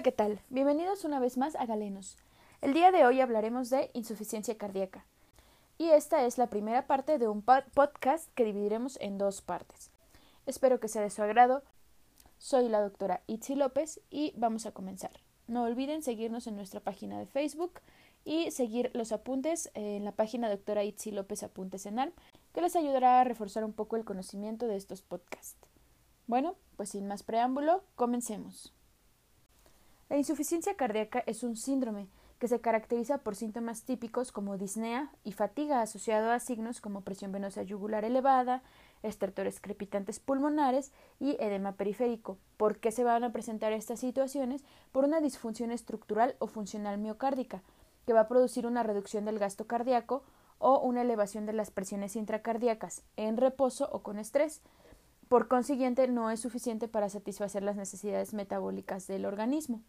Hola, ¿qué tal? Bienvenidos una vez más a Galenos. El día de hoy hablaremos de insuficiencia cardíaca. Y esta es la primera parte de un podcast que dividiremos en dos partes. Espero que sea de su agrado. Soy la doctora Itzi López y vamos a comenzar. No olviden seguirnos en nuestra página de Facebook y seguir los apuntes en la página doctora Itzi López Apuntes en ALM, que les ayudará a reforzar un poco el conocimiento de estos podcasts. Bueno, pues sin más preámbulo, comencemos. La insuficiencia cardíaca es un síndrome que se caracteriza por síntomas típicos como disnea y fatiga asociado a signos como presión venosa yugular elevada, estertores crepitantes pulmonares y edema periférico. ¿Por qué se van a presentar estas situaciones? Por una disfunción estructural o funcional miocárdica, que va a producir una reducción del gasto cardíaco o una elevación de las presiones intracardíacas en reposo o con estrés. Por consiguiente, no es suficiente para satisfacer las necesidades metabólicas del organismo.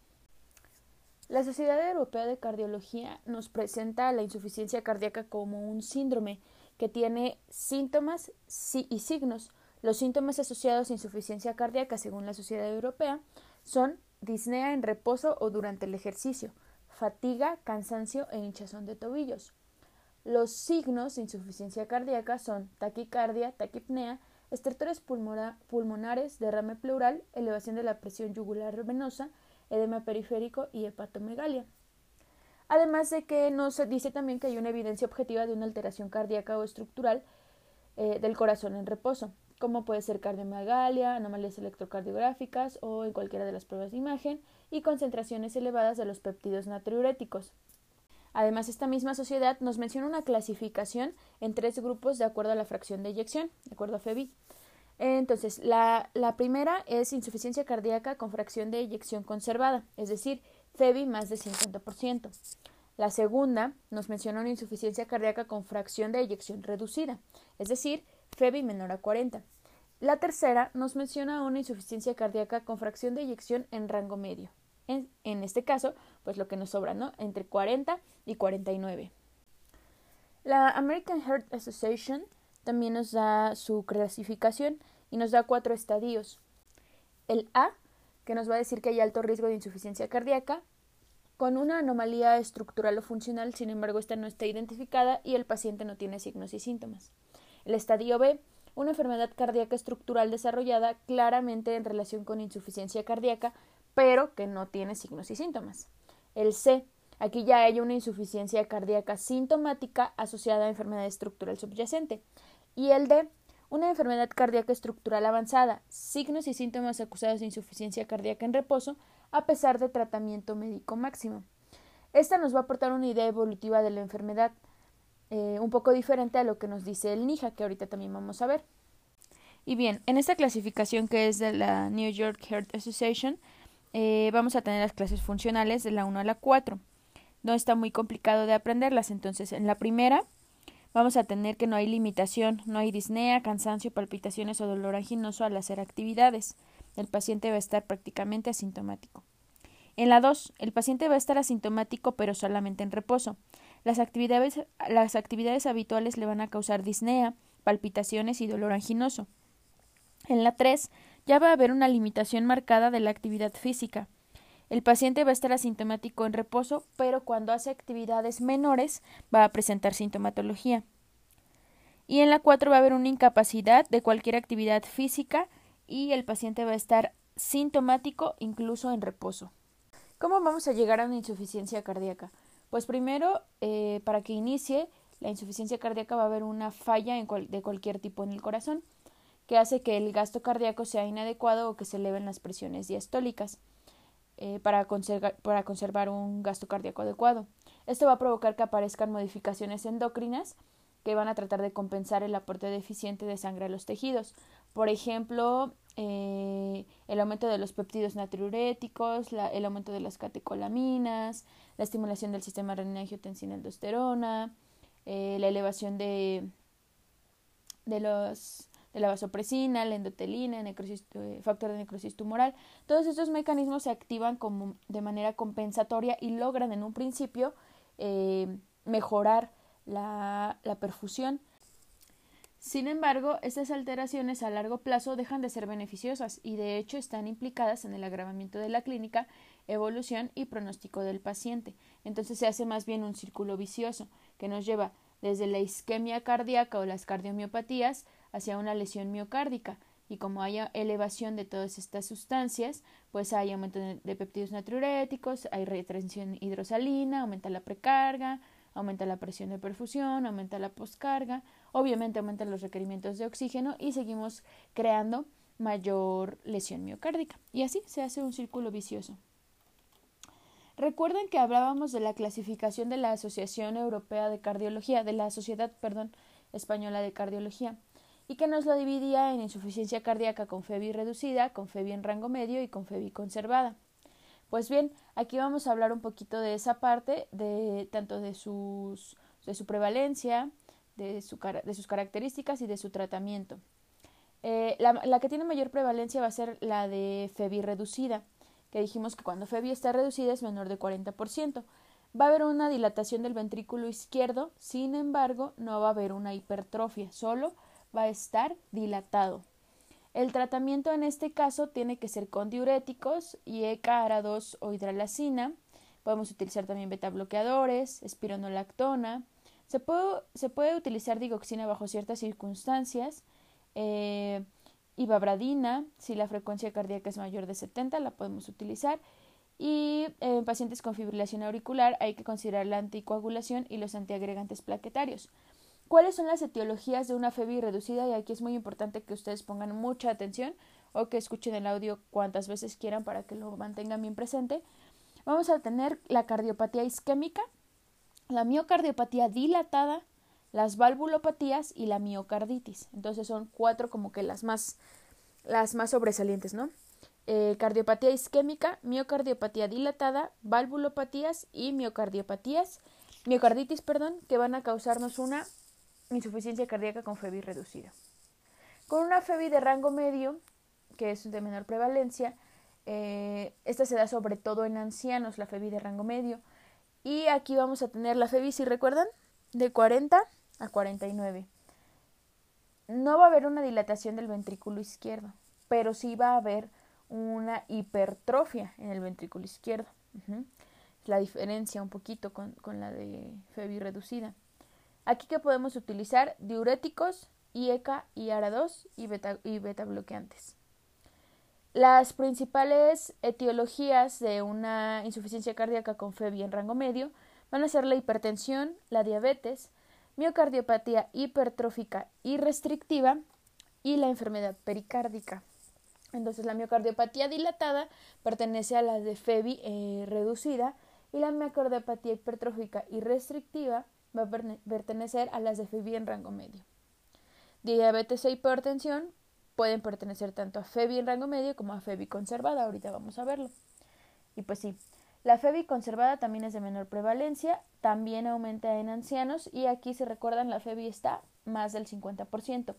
La Sociedad Europea de Cardiología nos presenta la insuficiencia cardíaca como un síndrome que tiene síntomas y signos. Los síntomas asociados a insuficiencia cardíaca, según la Sociedad Europea, son disnea en reposo o durante el ejercicio, fatiga, cansancio e hinchazón de tobillos. Los signos de insuficiencia cardíaca son taquicardia, taquipnea, estertores pulmonares, derrame pleural, elevación de la presión yugular venosa, edema periférico y hepatomegalia. Además de que nos dice también que hay una evidencia objetiva de una alteración cardíaca o estructural eh, del corazón en reposo, como puede ser cardiomegalia, anomalías electrocardiográficas o en cualquiera de las pruebas de imagen, y concentraciones elevadas de los péptidos natriuréticos. Además, esta misma sociedad nos menciona una clasificación en tres grupos de acuerdo a la fracción de eyección, de acuerdo a FEBI. Entonces, la, la primera es insuficiencia cardíaca con fracción de eyección conservada, es decir, FEBI más de 50%. La segunda nos menciona una insuficiencia cardíaca con fracción de eyección reducida, es decir, FEBI menor a 40. La tercera nos menciona una insuficiencia cardíaca con fracción de eyección en rango medio, en, este caso, pues lo que nos sobra, ¿no? Entre 40 y 49. La American Heart Association también nos da su clasificación y nos da cuatro estadios. El A, que nos va a decir que hay alto riesgo de insuficiencia cardíaca, con una anomalía estructural o funcional, sin embargo, esta no está identificada y el paciente no tiene signos y síntomas. El estadio B, una enfermedad cardíaca estructural desarrollada claramente en relación con insuficiencia cardíaca, pero que no tiene signos y síntomas. El C, aquí ya hay una insuficiencia cardíaca sintomática asociada a enfermedad estructural subyacente. Y el D, una enfermedad cardíaca estructural avanzada, signos y síntomas acusados de insuficiencia cardíaca en reposo, a pesar de tratamiento médico máximo. Esta nos va a aportar una idea evolutiva de la enfermedad, eh, un poco diferente a lo que nos dice el NIJA, que ahorita también vamos a ver. Y bien, en esta clasificación que es de la New York Heart Association, eh, vamos a tener las clases funcionales de la 1 a la 4. No está muy complicado de aprenderlas. Entonces, en la primera vamos a tener que no hay limitación, no hay disnea, cansancio, palpitaciones o dolor anginoso al hacer actividades. El paciente va a estar prácticamente asintomático. En la 2, el paciente va a estar asintomático pero solamente en reposo. Las actividades, las actividades habituales le van a causar disnea, palpitaciones y dolor anginoso. En la 3, ya va a haber una limitación marcada de la actividad física. El paciente va a estar asintomático en reposo, pero cuando hace actividades menores va a presentar sintomatología. Y en la 4 va a haber una incapacidad de cualquier actividad física y el paciente va a estar sintomático incluso en reposo. ¿Cómo vamos a llegar a una insuficiencia cardíaca? Pues primero, eh, para que inicie la insuficiencia cardíaca va a haber una falla de cualquier tipo en el corazón que hace que el gasto cardíaco sea inadecuado o que se eleven las presiones diastólicas eh, para, para conservar un gasto cardíaco adecuado. Esto va a provocar que aparezcan modificaciones endocrinas que van a tratar de compensar el aporte deficiente de sangre a los tejidos. Por ejemplo, eh, el aumento de los péptidos natriuréticos, el aumento de las catecolaminas, la estimulación del sistema renina-angiotensina-aldosterona, eh, la elevación de, de los de la vasopresina, la endotelina, necrosis, eh, factor de necrosis tumoral. Todos estos mecanismos se activan como de manera compensatoria y logran en un principio eh, mejorar la, la perfusión. Sin embargo, estas alteraciones a largo plazo dejan de ser beneficiosas y de hecho están implicadas en el agravamiento de la clínica, evolución y pronóstico del paciente. Entonces se hace más bien un círculo vicioso que nos lleva desde la isquemia cardíaca o las cardiomiopatías hacia una lesión miocárdica. Y como hay elevación de todas estas sustancias, pues hay aumento de péptidos natriuréticos, hay retención hidrosalina, aumenta la precarga, aumenta la presión de perfusión, aumenta la poscarga, obviamente aumentan los requerimientos de oxígeno y seguimos creando mayor lesión miocárdica. Y así se hace un círculo vicioso. Recuerden que hablábamos de la clasificación de la Asociación Europea de Cardiología, de la Sociedad, perdón, Española de Cardiología, y que nos lo dividía en insuficiencia cardíaca con FEBI reducida, con FEBI en rango medio y con FEBI conservada. Pues bien, aquí vamos a hablar un poquito de esa parte, de tanto de sus de su prevalencia, de, su, de sus características y de su tratamiento. Eh, la, la, que tiene mayor prevalencia va a ser la de FEBI reducida, que dijimos que cuando FEBI está reducida es menor de 40%. Va a haber una dilatación del ventrículo izquierdo, sin embargo, no va a haber una hipertrofia, solo va a estar dilatado. El tratamiento en este caso tiene que ser con diuréticos, IECA, ARA2 o hidralacina. Podemos utilizar también beta bloqueadores, espironolactona. Se puede, utilizar digoxina bajo ciertas circunstancias. Eh, ibabradina, si la frecuencia cardíaca es mayor de 70, la podemos utilizar. Y en pacientes con fibrilación auricular hay que considerar la anticoagulación y los antiagregantes plaquetarios. ¿Cuáles son las etiologías de una FEBI reducida? Y aquí es muy importante que ustedes pongan mucha atención o que escuchen el audio cuantas veces quieran para que lo mantengan bien presente. Vamos a tener la cardiopatía isquémica, la miocardiopatía dilatada, las valvulopatías y la miocarditis. Entonces son cuatro como que las más, las más sobresalientes, ¿no? Eh, cardiopatía isquémica, miocardiopatía dilatada, valvulopatías y miocardiopatías, miocarditis, perdón, que van a causarnos una insuficiencia cardíaca con FEBI reducida. Con una FEBI de rango medio, que es de menor prevalencia, eh, esta se da sobre todo en ancianos, la FEBI de rango medio. Y aquí vamos a tener la FEBI, si recuerdan, de 40 a 49. No va a haber una dilatación del ventrículo izquierdo, pero sí va a haber una hipertrofia en el ventrículo izquierdo. La diferencia un poquito con, con la de FEBI reducida. Aquí que podemos utilizar diuréticos, IECA y ARA2 y beta, y beta bloqueantes. Las principales etiologías de una insuficiencia cardíaca con FEBI en rango medio van a ser la hipertensión, la diabetes, miocardiopatía hipertrófica y restrictiva y la enfermedad pericárdica. Entonces la miocardiopatía dilatada pertenece a la de FEBI eh, reducida y la miocardiopatía hipertrófica y restrictiva va a pertenecer a las de FEBI en rango medio. Diabetes e hipertensión pueden pertenecer tanto a FEBI en rango medio como a FEBI conservada, ahorita vamos a verlo. Y pues sí, la FEBI conservada también es de menor prevalencia, también aumenta en ancianos y aquí si recuerdan la FEBI está más del 50%.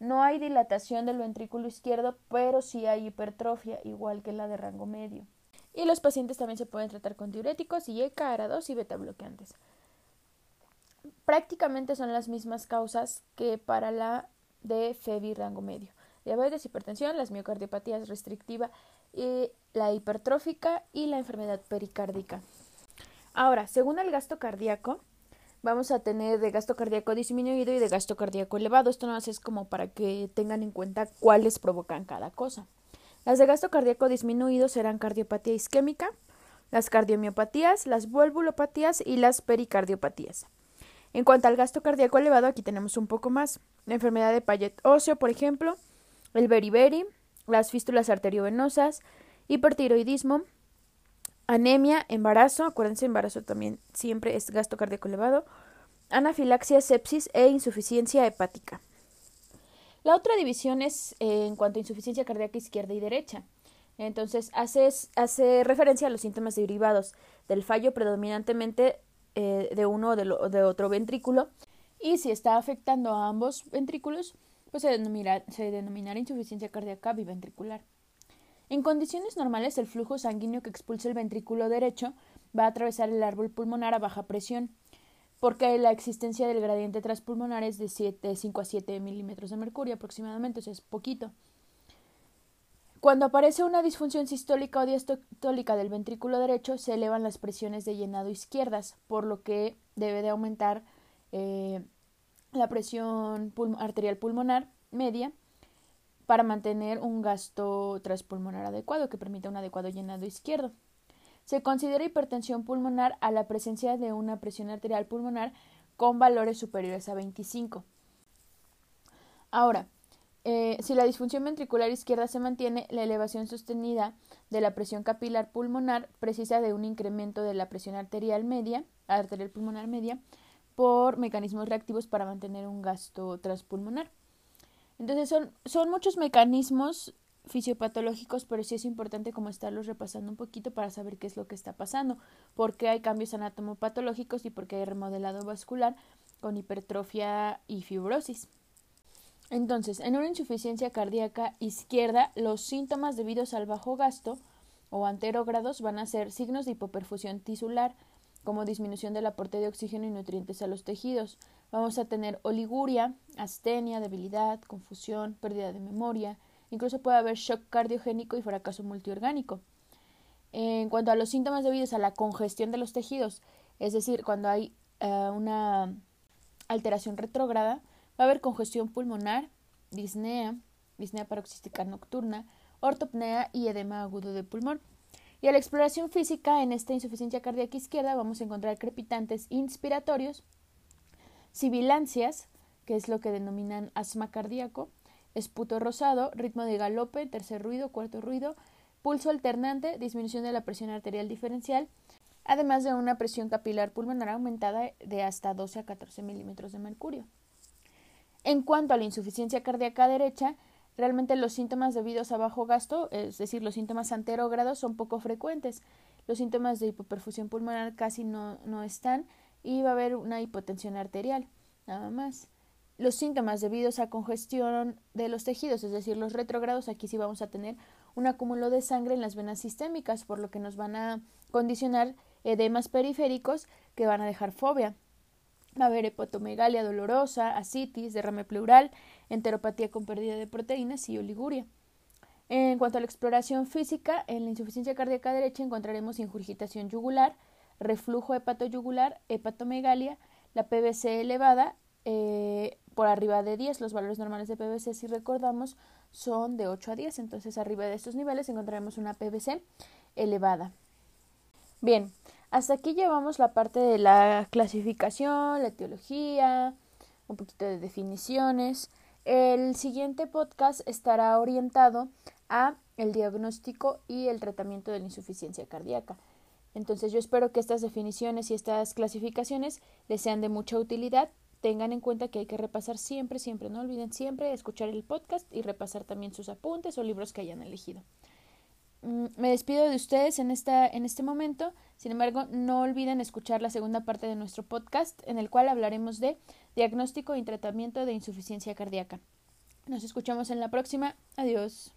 No hay dilatación del ventrículo izquierdo, pero sí hay hipertrofia, igual que la de rango medio. Y los pacientes también se pueden tratar con diuréticos, y ECA, ARA2 y beta bloqueantes prácticamente son las mismas causas que para la de FEBI rango medio. Diabetes, hipertensión, las miocardiopatías restrictiva y la hipertrófica y la enfermedad pericárdica. Ahora, según el gasto cardíaco, vamos a tener de gasto cardíaco disminuido y de gasto cardíaco elevado. Esto no es como para que tengan en cuenta cuáles provocan cada cosa. Las de gasto cardíaco disminuido serán cardiopatía isquémica, las cardiomiopatías, las valvulopatías y las pericardiopatías. En cuanto al gasto cardíaco elevado, aquí tenemos un poco más. La enfermedad de Payet óseo, por ejemplo, el beriberi, las fístulas arteriovenosas, hipertiroidismo, anemia, embarazo, acuérdense, embarazo también siempre es gasto cardíaco elevado, anafilaxia, sepsis e insuficiencia hepática. La otra división es eh, en cuanto a insuficiencia cardíaca izquierda y derecha. Entonces, hace, hace referencia a los síntomas derivados del fallo predominantemente eh, de uno o de, otro ventrículo. Y si está afectando a ambos ventrículos, pues se, denomina, se denominará insuficiencia cardíaca biventricular. En condiciones normales, el flujo sanguíneo que expulsa el ventrículo derecho va a atravesar el árbol pulmonar a baja presión. porque la existencia del gradiente transpulmonar es de, 7, 5 a 7 milímetros de mercurio aproximadamente, o sea, es poquito. Cuando aparece una disfunción sistólica o diastólica del ventrículo derecho, se elevan las presiones de llenado izquierdas, por lo que debe de aumentar eh, la presión arterial pulmonar media para mantener un gasto transpulmonar adecuado que permita un adecuado llenado izquierdo. Se considera hipertensión pulmonar a la presencia de una presión arterial pulmonar con valores superiores a 25. Ahora, eh, si la disfunción ventricular izquierda se mantiene, la elevación sostenida de la presión capilar pulmonar precisa de un incremento de la presión arterial media, arterial pulmonar media, por mecanismos reactivos para mantener un gasto transpulmonar. Entonces son, son muchos mecanismos fisiopatológicos, pero sí es importante como estarlos repasando un poquito para saber qué es lo que está pasando, por qué hay cambios anatomopatológicos y por qué hay remodelado vascular con hipertrofia y fibrosis. Entonces, en una insuficiencia cardíaca izquierda, los síntomas debidos al bajo gasto o anterógrados van a ser signos de hipoperfusión tisular, como disminución del aporte de oxígeno y nutrientes a los tejidos. Vamos a tener oliguria, astenia, debilidad, confusión, pérdida de memoria, incluso puede haber shock cardiogénico y fracaso multiorgánico. En cuanto a los síntomas debidos a la congestión de los tejidos, es decir, cuando hay eh, una alteración retrógrada, Va a haber congestión pulmonar, disnea, disnea paroxística nocturna, ortopnea y edema agudo de pulmón. Y a la exploración física en esta insuficiencia cardíaca izquierda vamos a encontrar crepitantes inspiratorios, sibilancias, que es lo que denominan asma cardíaco, esputo rosado, ritmo de galope, tercer ruido, cuarto ruido, pulso alternante, disminución de la presión arterial diferencial, además de una presión capilar pulmonar aumentada de hasta 12 a 14 milímetros de mercurio. En cuanto a la insuficiencia cardíaca derecha, realmente los síntomas debidos a bajo gasto, es decir, los síntomas anterógrados, son poco frecuentes. Los síntomas de hipoperfusión pulmonar casi no, no están y va a haber una hipotensión arterial, nada más. Los síntomas debidos a congestión de los tejidos, es decir, los retrógrados, aquí sí vamos a tener un acúmulo de sangre en las venas sistémicas, por lo que nos van a condicionar edemas periféricos que van a dejar fobia. Va a haber hepatomegalia dolorosa, asitis, derrame pleural, enteropatía con pérdida de proteínas y oliguria. En cuanto a la exploración física, en la insuficiencia cardíaca derecha encontraremos ingurgitación yugular, reflujo hepatoyugular, hepatomegalia, la PVC elevada eh, por arriba de 10. Los valores normales de PVC, si recordamos, son de 8 a 10. Entonces, arriba de estos niveles encontraremos una PVC elevada. Bien, hasta aquí llevamos la parte de la clasificación, la etiología, un poquito de definiciones. El siguiente podcast estará orientado a el diagnóstico y el tratamiento de la insuficiencia cardíaca. Entonces yo espero que estas definiciones y estas clasificaciones les sean de mucha utilidad. Tengan en cuenta que hay que repasar siempre, siempre, no olviden siempre escuchar el podcast y repasar también sus apuntes o libros que hayan elegido. Mm, me despido de ustedes en, esta, en este momento. Sin embargo, no olviden escuchar la segunda parte de nuestro podcast en el cual hablaremos de diagnóstico y tratamiento de insuficiencia cardíaca. Nos escuchamos en la próxima. Adiós.